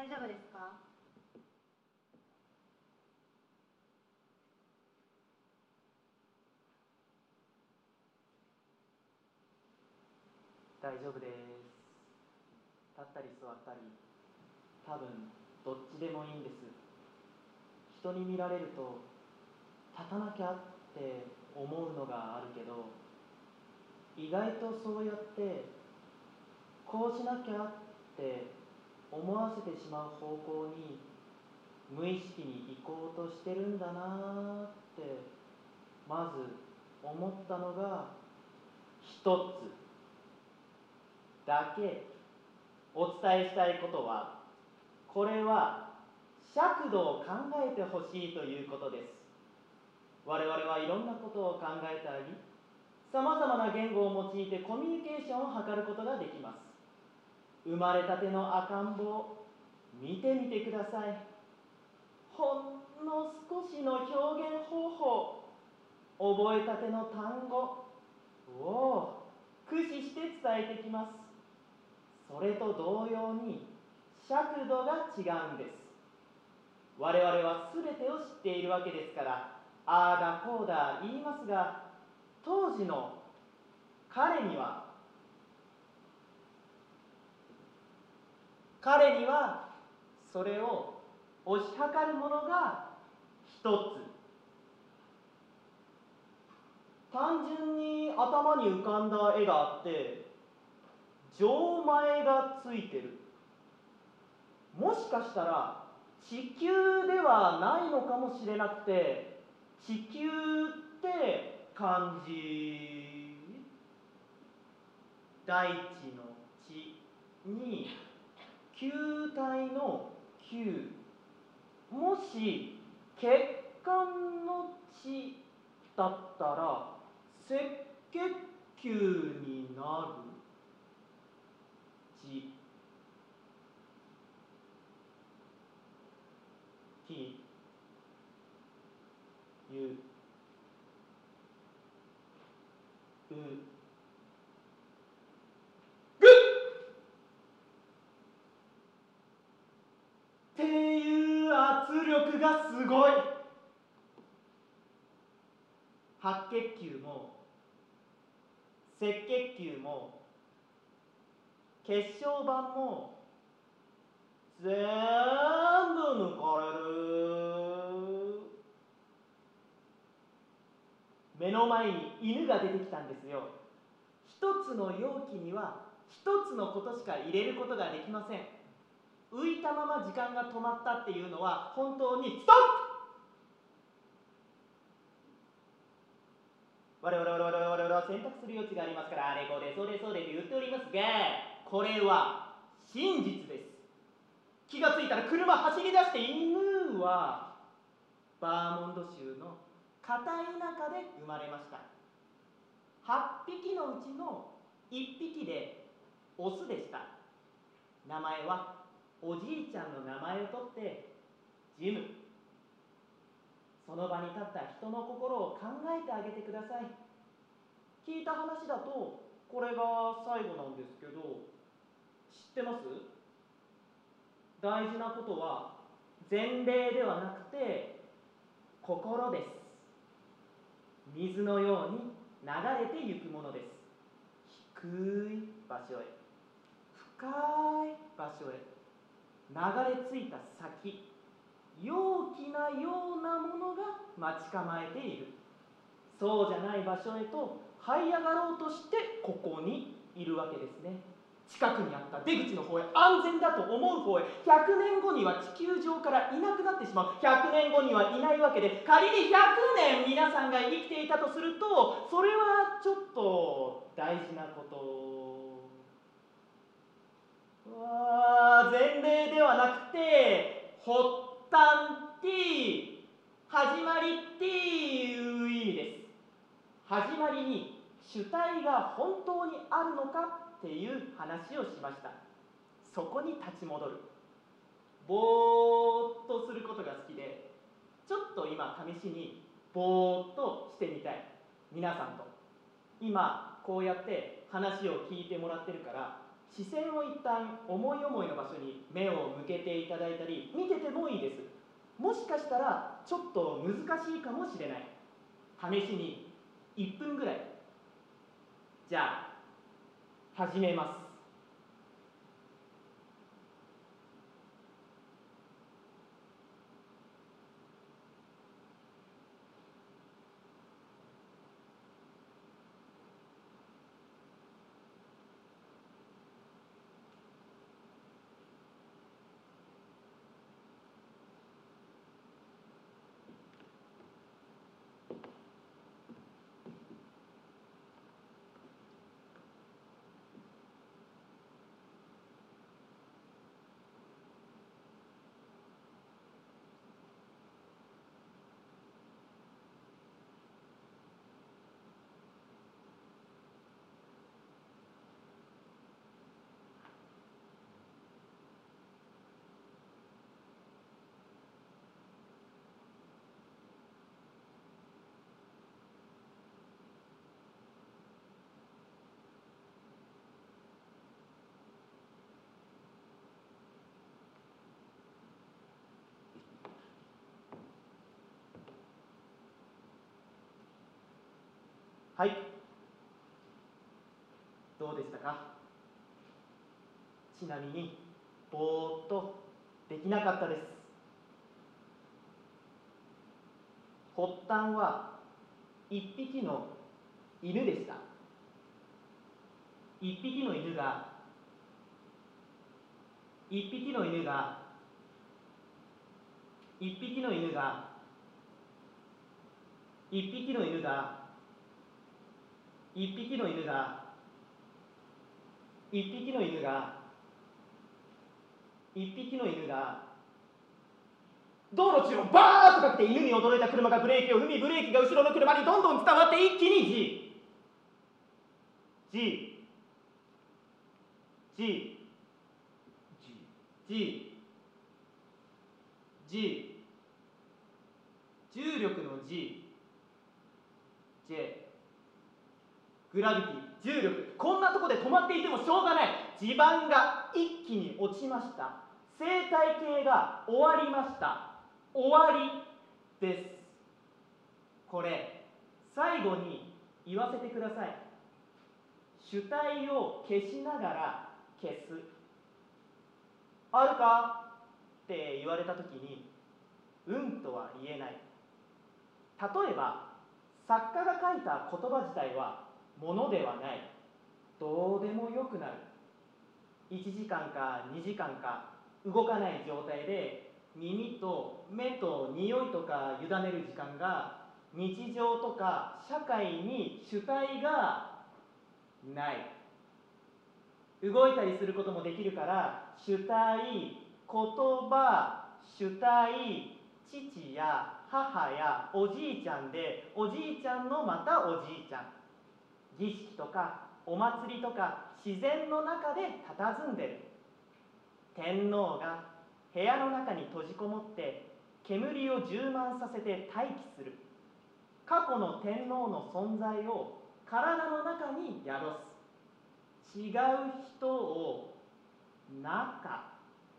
大丈夫ですか？大丈夫です。立ったり座ったり多分どっちでもいいんです。人に見られると立たなきゃって思うのがあるけど意外とそうやってこうしなきゃって思わせてしまう方向に無意識に行こうとしてるんだなってまず思ったのが一つだけお伝えしたいことはこれは尺度を考えてほしいということです。我々はいろんなことを考えたりさまざまな言語を用いてコミュニケーションを図ることができます。生まれたての赤ん坊見てみてください。ほんの少しの表現方法覚えたての単語を駆使して伝えてきます。それと同様に尺度が違うんです。我々は全てを知っているわけですからああだこうだ言いますが当時の彼には彼にはそれを推し量るものが一つ。単純に頭に浮かんだ絵があって錠前がついてる。もしかしたら地球ではないのかもしれなくて地球って漢字大地の地に球体の球もし血管の血だったら赤血球になる地 T U うぐっていう圧力がすごい。白血球も赤血球も血小板も全部抜かれる。目の前に犬が出てきたんですよ。一つの容器には一つのことしか入れることができません。浮いたまま時間が止まったっていうのは本当にストップ!我々我々我々は選択する余地がありますからあれこれそれそれと言っておりますがこれは真実です。気がついたら車走り出して犬はバーモンド州の片田舎で生まれました。8匹のうちの1匹でオスでした。名前はおじいちゃんの名前を取ってジム。その場に立った人の心を考えてあげてください。聞いた話だとこれが最後なんですけど知ってます？大事なことは前例ではなくて心です。水のように流れてゆくものです。低い場所へ。深い場所へ。流れ着いた先陽気なようなものが待ち構えている。そうじゃない場所へと這い上がろうとしてここにいるわけですね。近くにあった出口の方へ安全だと思う方へ100年後には地球上からいなくなってしまう。100年後にはいないわけで仮に100年皆さんが生きていたとするとそれはちょっと大事なこと前例ではなくて発端 T 始まり T いう意味です。始まりに主体が本当にあるのかっていう話をしました。そこに立ち戻る。ぼーっとすることが好きでちょっと今試しにぼーっとしてみたい。皆さんと。今こうやって話を聞いてもらってるから視線を一旦思い思いの場所に目を向けていただいたり見ててもいいです。もしかしたらちょっと難しいかもしれない。試しに1分ぐらい。じゃあ始めます。はい。どうでしたか？ちなみにぼーっとできなかったです。発端は一匹の犬でした。一匹の犬が一匹の犬が一匹の犬が一匹の犬が一匹の犬が一匹の犬が一匹の犬が道路中をバーッとかけて犬に驚いた車がブレーキを踏みブレーキが後ろの車にどんどん伝わって一気に G G G G G 重力の G J グラビティ重力こんなとこで止まっていてもしょうがない。地盤が一気に落ちました。生態系が終わりました。終わりです。これ最後に言わせてください。主体を消しながら消す。あるか？って言われた時にうんとは言えない。例えば作家が書いた言葉自体はものではない。どうでもよくなる。1時間か2時間か動かない状態で耳と目と匂いとか委ねる時間が日常とか社会に主体がない。動いたりすることもできるから主体言葉主体父や母やおじいちゃんでおじいちゃんのまたおじいちゃん。儀式とかお祭りとか自然の中で佇んでる。天皇が部屋の中に閉じこもって煙を充満させて待機する。過去の天皇の存在を体の中に宿す。違う人を中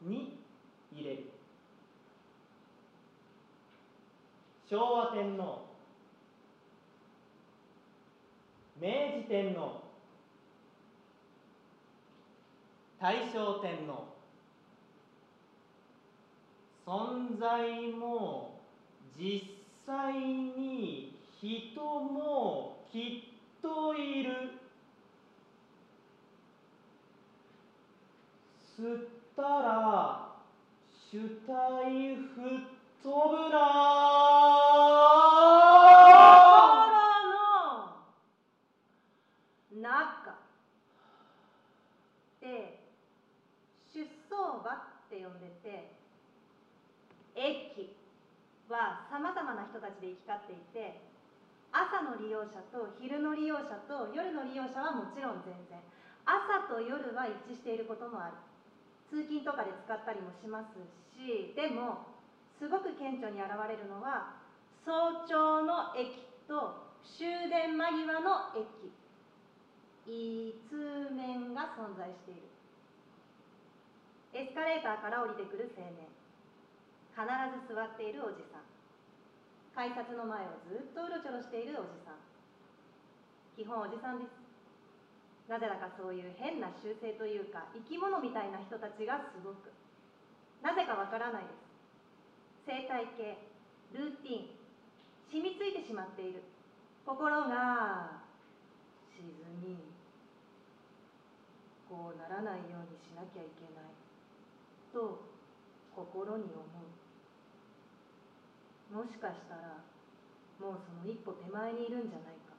に入れる。昭和天皇明治天皇。大正天皇。存在も実際に人もきっといる。吸ったら主体吹っ飛ぶな中で出走馬って呼んでて駅はさまざまな人たちで行き交っていて朝の利用者と昼の利用者と夜の利用者はもちろん全然朝と夜は一致していることもある。通勤とかで使ったりもしますしでもすごく顕著に現れるのは早朝の駅と終電間際の駅。異通面が存在している。エスカレーターから降りてくる青年。必ず座っているおじさん。改札の前をずっとうろちょろしているおじさん。基本おじさんです。なぜだかそういう変な習性というか生き物みたいな人たちがすごく。なぜかわからないです。生態系ルーティン染みついてしまっている。心が沈みこうならないようにしなきゃいけない。と心に思う。もしかしたらもうその一歩手前にいるんじゃないか。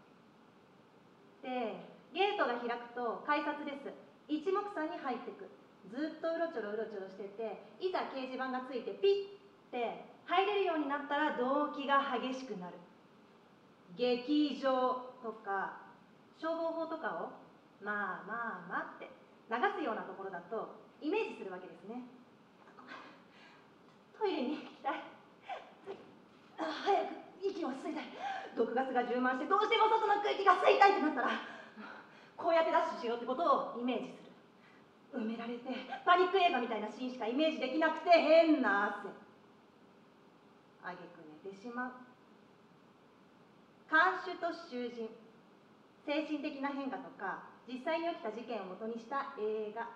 でゲートが開くと改札です。一目散に入ってく。ずっとうろちょろうろちょろしてていざ掲示板がついてピッて入れるようになったら動機が激しくなる。劇場とか消防法とかをまあまあまあって流すようなところだとイメージするわけですね。トイレに行きたい。早く息を吸いたい。毒ガスが充満してどうしても外の空気が吸いたいってなったらこうやってダッシュしようってことをイメージする。埋められてパニック映画みたいなシーンしかイメージできなくて変な汗。あげく寝てしまう。看守と囚人。精神的な変化とか実際に起きた事件をもとにした映画。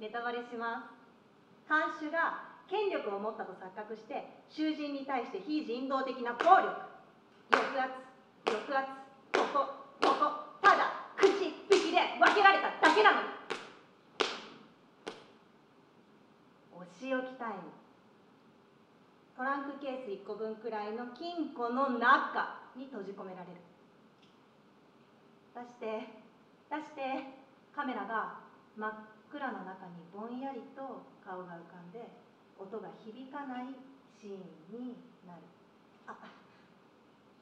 ネタバレします。看守が権力を持ったと錯覚して囚人に対して非人道的な暴力。抑圧抑圧ここここただ口引きで分けられただけなのに。お仕置きタイム。トランクケース1個分くらいの金庫の中に閉じ込められる。出して出してカメラが真っ暗の中にぼんやりと顔が浮かんで音が響かないシーンになる。あ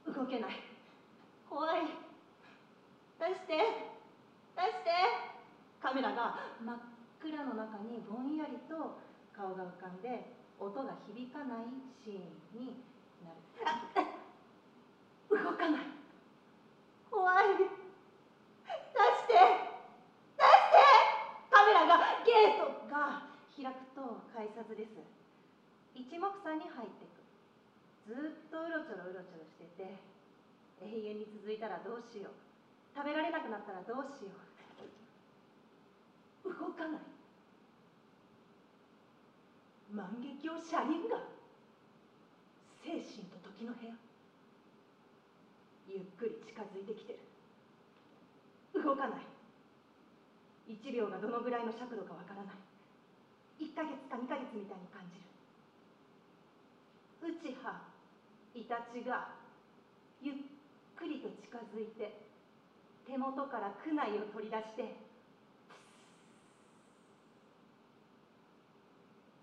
動けない。怖い。出して。出して。カメラが真っ暗の中にぼんやりと顔が浮かんで音が響かないシーンになる。動かない。怖い。出して。出して。カメラがゲート開くと改札です。一目散に入っていく。ずっとうろちょろうろちょろしてて永遠に続いたらどうしよう。食べられなくなったらどうしよう。動かない。万華鏡車輪が精神と時の部屋。ゆっくり近づいてきてる。動かない。1秒がどのぐらいの尺度かわからない。1ヶ月か2ヶ月みたいに感じる。内葉イタチがゆっくりと近づいて手元から区内を取り出して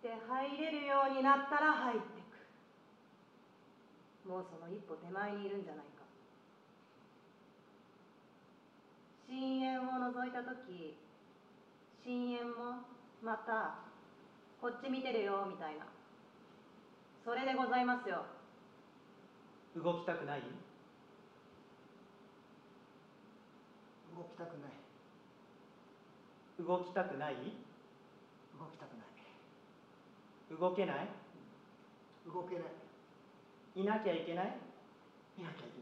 で入れるようになったら入ってく。もうその一歩手前にいるんじゃないか。深淵を覗いた時深淵もまたこっち見てるよみたいな。それでございますよ。動きたくない？動きたくない。動きたくない？動きたくない。動けない？動けない。いなきゃいけない？いなきゃいけ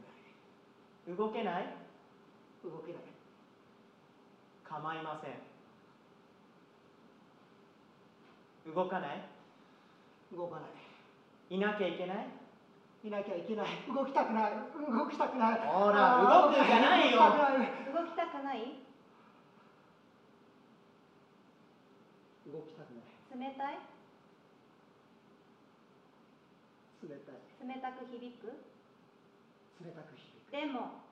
ない。動けない？動けない。構いません動かない？動かない。いなきゃいけない？いなきゃいけない。動きたくない。動きたくない。ほら動くんじゃないよ。動きたくない。動きたくない？動きたくない。冷たい？冷たい。冷たく響く？冷たく響く。でも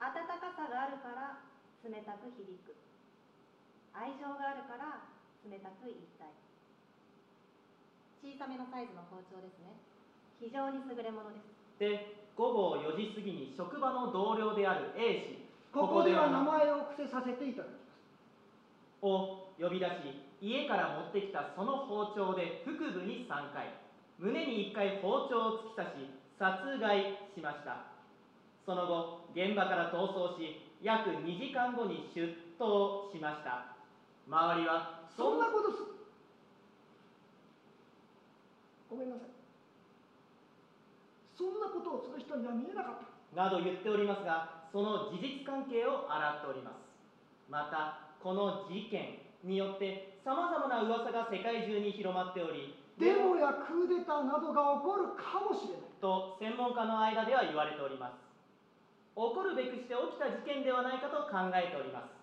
温かさがあるから冷たく響く。愛情があるから冷たく言いたい。小さめのサイズの包丁ですね。非常に優れものです。で午後4時過ぎに職場の同僚である A 氏。ここでは名な前を伏せさせていただきます。を呼び出し家から持ってきたその包丁で腹部に3回。胸に1回包丁を突き刺し殺害しました。その後現場から逃走し約2時間後に出頭しました周りはそんなことすごめんなさい。そんなことをする人には見えなかった。など言っておりますがその事実関係を洗っております。またこの事件によってさまざまな噂が世界中に広まっておりデモやクーデターなどが起こるかもしれない。と専門家の間では言われております。起こるべくして起きた事件ではないかと考えております。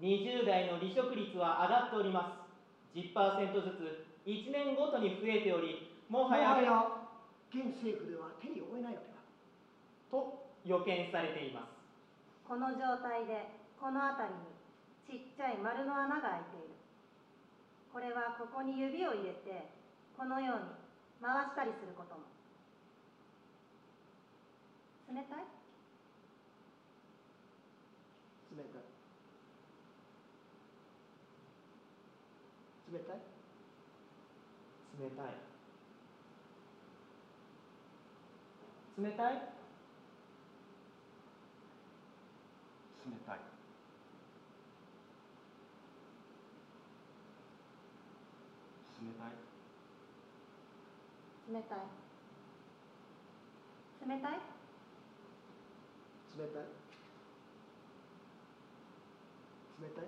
20代の離職率は上がっております。10%ずつ1年ごとに増えておりももはやはや現政府では手に負えないのではと予見されています。この状態でこの辺りにちっちゃい丸の穴が開いている。これはここに指を入れてこのように回したりすることも。冷たい？冷たい冷たい？冷たい。冷たい？冷たい。冷たい。冷たい。冷たい？冷たい。冷たい。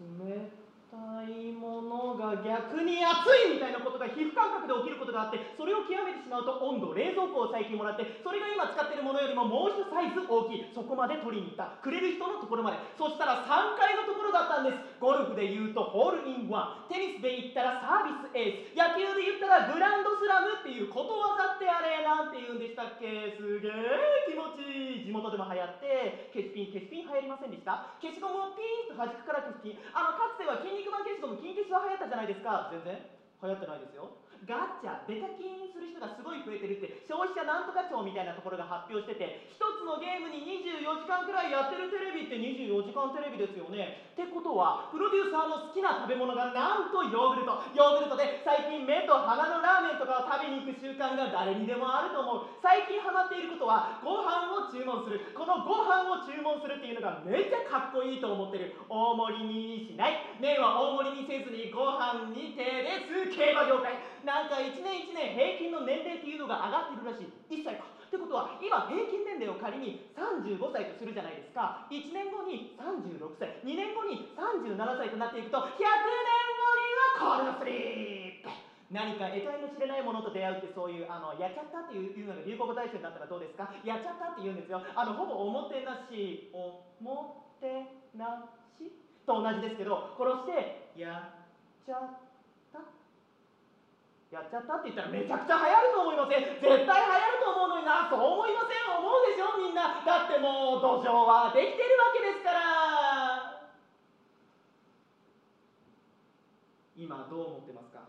冷たいものが逆に熱いみたいなことが皮膚感覚で起きることがあってそれを極めてしまうと温度冷蔵庫を最近もらってそれが今使ってるものよりももう一サイズ大きいそこまで取りに行ったくれる人のところまで。そしたら3階のところだったんです。ゴルフで言うとホールインワン。テニスで言ったらサービスエース。野球で言ったらグランドスラムっていうことわざってあれなんて言うんでしたっけ？すげえ気持ちいい。地元でも流行って消しピン消しピン流行りませんでした？消しゴムをピーンと弾くから消しピン。あのかつては筋肉マン消しゴム金消しは流行ったじゃないですか。全然流行ってないですよ。ガチャベタ金する人がすごい増えてるって消費者なんとか庁みたいなところが発表してて一つのゲームに24時間くらいやってるテレビって24時間テレビですよね。ってことはプロデューサーの好きな食べ物がなんとヨーグルト。ヨーグルトで最近目と鼻のラーメンとかを食べに行く習慣が誰にでもあると思う。最近ハマっていることはご飯を注文する。このご飯を注文するっていうのがめっちゃかっこいいと思ってる。大盛りにしない。麺は大盛りにせずにご飯に手です。競馬業界。なんか1年1年平均の年齢っていうのが上がってるらしい。1歳か。ってことは今平均年齢を仮に35歳とするじゃないですか。1年後に36歳。2年後に37歳となっていくと100年後にはコールドスリープ。何か得体の知れないものと出会うってそういうあのやっちゃったっていういうのが流行語大賞になったらどうですか？やっちゃったって言うんですよ。あのほぼおもてなし。おもてなし？と同じですけど殺してやっちゃった。やっちゃったって言ったらめちゃくちゃ流行ると思いません？絶対流行ると思うのにな。そう思いません？思うでしょみんな。だってもう土壌はできてるわけですから。今どう思ってますか？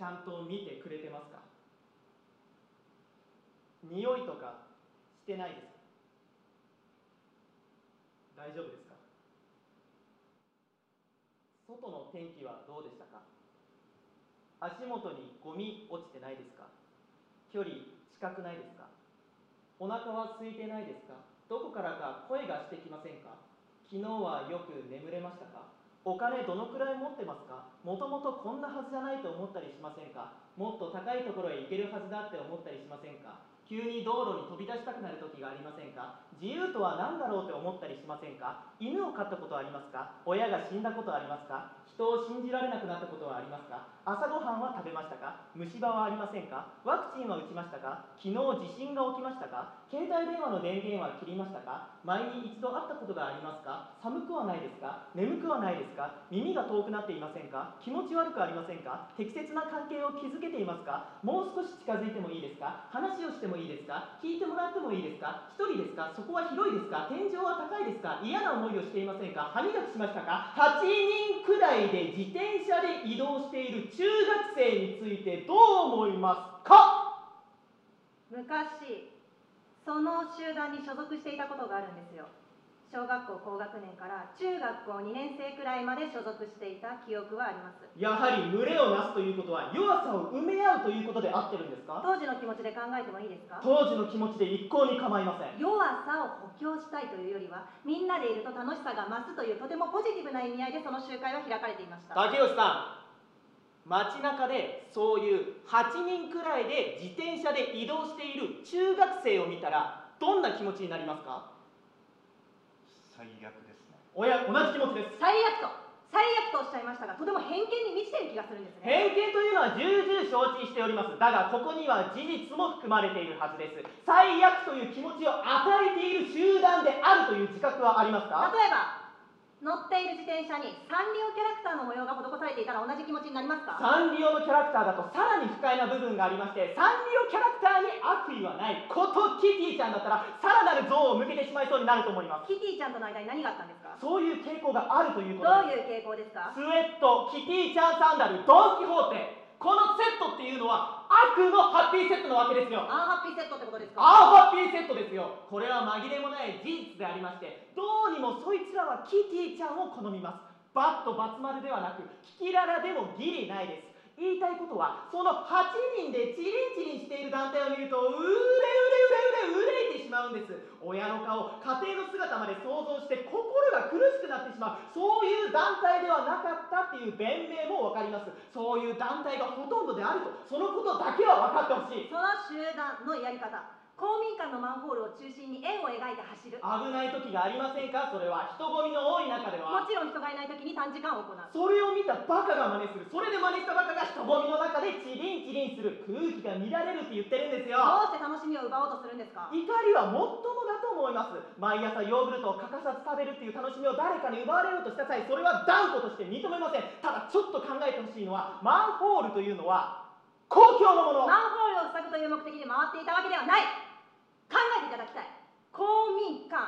ちゃんと見てくれてますか？匂いとかしてないですか？大丈夫ですか？外の天気はどうでしたか？足元にゴミ落ちてないですか？距離近くないですか？お腹は空いてないですか？どこからか声がしてきませんか？昨日はよく眠れましたか？お金どのくらい持ってますか？もともとこんなはずじゃないと思ったりしませんか？もっと高いところへ行けるはずだって思ったりしませんか？急に道路に飛び出したくなる時がありませんか？自由とは何だろうって思ったりしませんか？犬を飼ったことはありますか？親が死んだことはありますか？人を信じられなくなったことはありますか？朝ごはんは食べましたか？虫歯はありませんか？ワクチンは打ちましたか？昨日地震が起きましたか？携帯電話の電源は切りましたか？前に一度会ったことがありますか？寒くはないですか？眠くはないですか？耳が遠くなっていませんか？気持ち悪くありませんか？適切な関係を築けていますか？もう少し近づいてもいいですか？話をしてもいいですか？聞いてもらってもいいですか？1人ですか？そこは広いですか？天井は高いですか？嫌な思いをしていませんか？歯磨きしましたか？8人くらいで自転車で移動している中学生についてどう思いますか？昔その集団に所属していたことがあるんですよ。小学校高学年から中学校2年生くらいまで所属していた記憶はあります。やはり群れをなすということは弱さを埋め合うということで合ってるんですか？当時の気持ちで考えてもいいですか？当時の気持ちで一向に構いません。弱さを補強したいというよりはみんなでいると楽しさが増すというとてもポジティブな意味合いでその集会は開かれていました。竹吉さん街中でそういう8人くらいで自転車で移動している中学生を見たらどんな気持ちになりますか？最悪ですね。おや同じ気持ちです。最悪と。最悪とおっしゃいましたがとても偏見に満ちている気がするんですね。偏見というのは重々承知しております。だがここには事実も含まれているはずです。最悪という気持ちを与えている集団であるという自覚はありますか？例えば乗っている自転車にサンリオキャラクターの模様が施されていたら同じ気持ちになりますか？サンリオのキャラクターだとさらに不快な部分がありましてサンリオキャラクターに悪意はない。ことキティちゃんだったらさらなる像を向けてしまいそうになると思います。キティちゃんとの間に何があったんですか？そういう傾向があるというこどうとです。いう傾向ですか？スウェットキティちゃんサンダルドン・キホーテこのセットっていうのは悪のハッピーセットなわけですよ。アンハッピーセットってことですか？アーハッピーセットですよ。これは紛れもない事実でありましてどうにもそいつらはキティちゃんを好みます。バットバツ丸ではなくキキララでもギリないです言いたいことはその8人でチリンチリンしている団体を見るとうれうれうれうれ憂いてしまうんです。親の顔家庭の姿まで想像して心が苦しくなってしまう。そういう団体ではなかったっていう弁明も分かります。そういう団体がほとんどであるとそのことだけは分かってほしい。その集団のやり方。公民館のマンホールを中心に円を描いて走る。危ない時がありませんか？それは人混みの多い中でもはちろん人がいない時に短時間行う。それを見たバカが真似する。それで真似したバカが人混みの中でチリンチリンする空気が乱れるって言ってるんですよ。どうして楽しみを奪おうとするんですか？怒りはもっともだと思います。毎朝ヨーグルトを欠かさず食べるっていう楽しみを誰かに奪われようとした際それは断固として認めません。ただちょっと考えてほしいのはマンホールというのは公共のもの。マンホールを塞ぐという目的で回っていたわけではない考えていただきたい公民館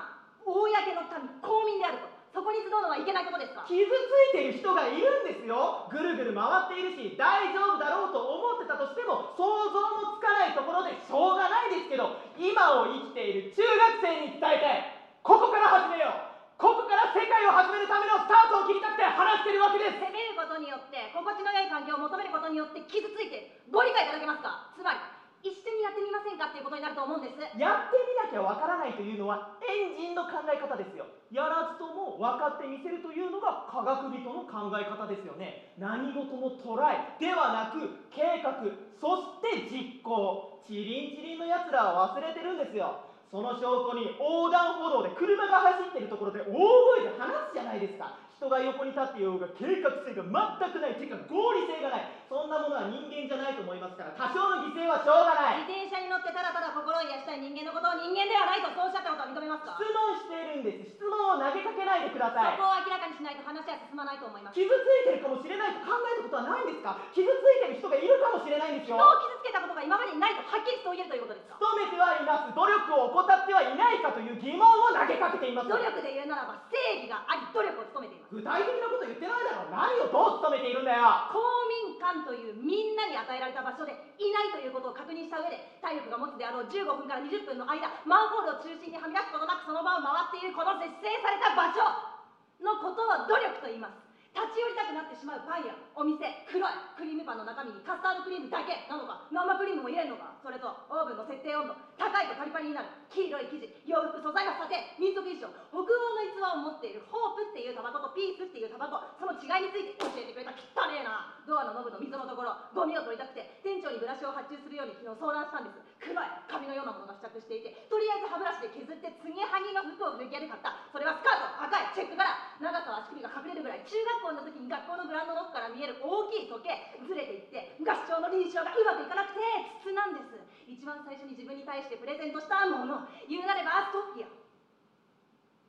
公の民公民であると。そこに集うのはいけないことですか？傷ついている人がいるんですよ。ぐるぐる回っているし大丈夫だろうと思ってたとしても想像もつかないところでしょうがないですけど今を生きている中学生に伝えたい。ここから始めよう。ここから世界を始めるためのスタートを切りたくて話してるわけです。責めることによって心地の良い環境を求めることによって傷ついてご理解いただけますか？つまり一緒にやってみませんかっていうことになると思うんです。やってみなきゃわからないというのはエンジンの考え方ですよ。やらずとも分かってみせるというのが科学人の考え方ですよね。何事もトライではなく計画そして実行。チリンチリンのやつらは忘れてるんですよ。その証拠に横断歩道で車が走ってるところで大声で話すじゃないですか。人が横に立っていようが計画性が全くないてか合理性がない。そんなものは人間じゃないと思いますから多少の犠牲はしょうがない。自転車に乗ってただただ心を癒したい人間のことを人間ではないとそうおっしゃったことは認めますか？質問しているんです。質問を投げかけないでください。そこを明らかにしないと話は進まないと思います。傷ついてるかもしれないと考えたことはないんですか？傷ついてる人がいるかもしれないんですよ。人を傷つけたことが今までにないとはっきりそう言えるということですか？努めてはいます。努力を怠ってはいないかという疑問を投げかけています。努力で言うならば正義があり努力を努めています具体的なこと言ってないだろ。何をどう努めているんだよ。公民館というみんなに与えられた場所でいないということを確認した上で体力が持つであろう15分から20分の間マンホールを中心にはみ出すことなくその場を回っているこの節制された場所のことを努力と言います。立ち寄りたくなってしまうパン屋お店黒いクリームパンの中身にカスタードクリームだけなのか生クリームも入れるのかそれとオーブンの設定温度高いとパリパリになる黄色い生地洋服素材はさて民族衣装北欧の逸話を持っているホープっていうタバコとピースっていうタバコその違いについて教えてくれた汚ねえな。ドアのノブの溝のところゴミを取りたくて店長にブラシを発注するように昨日相談したんです。黒い紙のようなものが付着していてとりあえず歯ブラシで削って継ぎはぎの服を古着屋で買った。それはスカート赤いチェック柄長さは足首が隠れるぐらい中学校の時に学校のグラウンドノックから見える大きい時計ずれていって合唱の臨床がうまくいかなくて筒なんです。一番最初に自分に対してプレゼントしたもの言うなればソフィア。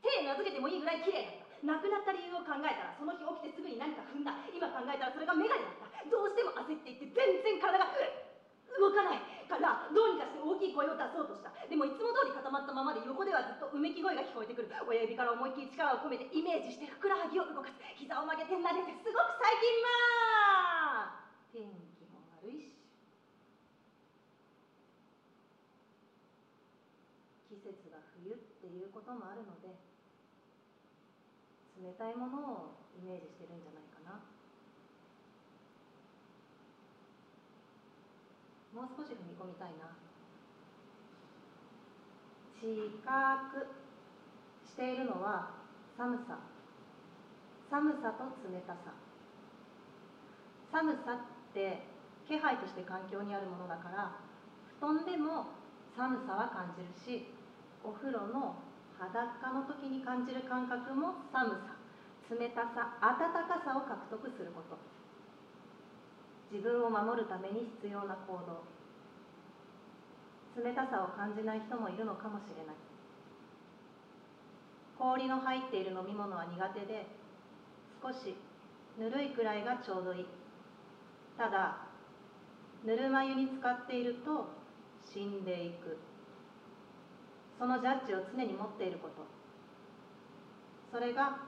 手名付けてもいいぐらい綺麗だった。亡くなった理由を考えたらその日起きてすぐに何か踏んだ。今考えたらそれがメガネだった。どうしても焦っていって全然体が動かないからどうにかして大きい声を出そうとした。でもいつも通り固まったままで横ではずっとうめき声が聞こえてくる。親指から思いっきり力を込めてイメージしてふくらはぎを動かす。膝を曲げて撫でてすごく最近まあ天気も悪いし。季節が冬っていうこともあるので冷たいものをイメージしてるんじゃないかな。もう少し踏み込みたいな。知覚しているのは寒さ。寒さと冷たさ。寒さって気配として環境にあるものだから布団でも寒さは感じるしお風呂の裸の時に感じる感覚も寒さ。冷たさ暖かさを獲得すること。自分を守るために必要な行動。冷たさを感じない人もいるのかもしれない。氷の入っている飲み物は苦手で少しぬるいくらいがちょうどいい。ただぬるま湯に浸かっていると死んでいく。そのジャッジを常に持っていること。それが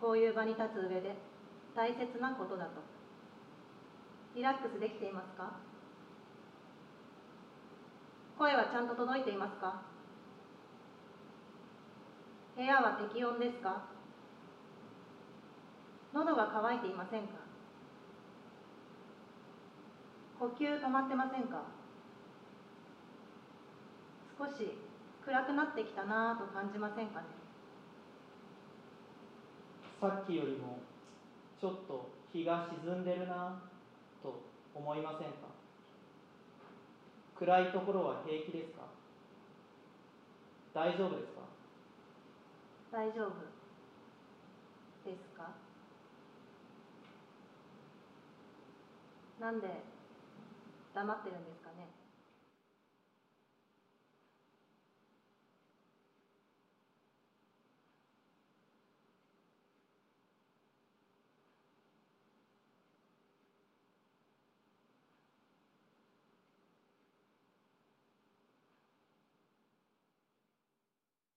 こういう場に立つ上で大切なことだと。リラックスできていますか？声はちゃんと届いていますか？部屋は適温ですか？喉が渇いていませんか？呼吸止まってませんか？少し暗くなってきたなぁと感じませんかね？さっきよりもちょっと日が沈んでるなと思いませんか？暗いところは平気ですか？大丈夫ですか？大丈夫ですか？なんで黙ってるんですかね？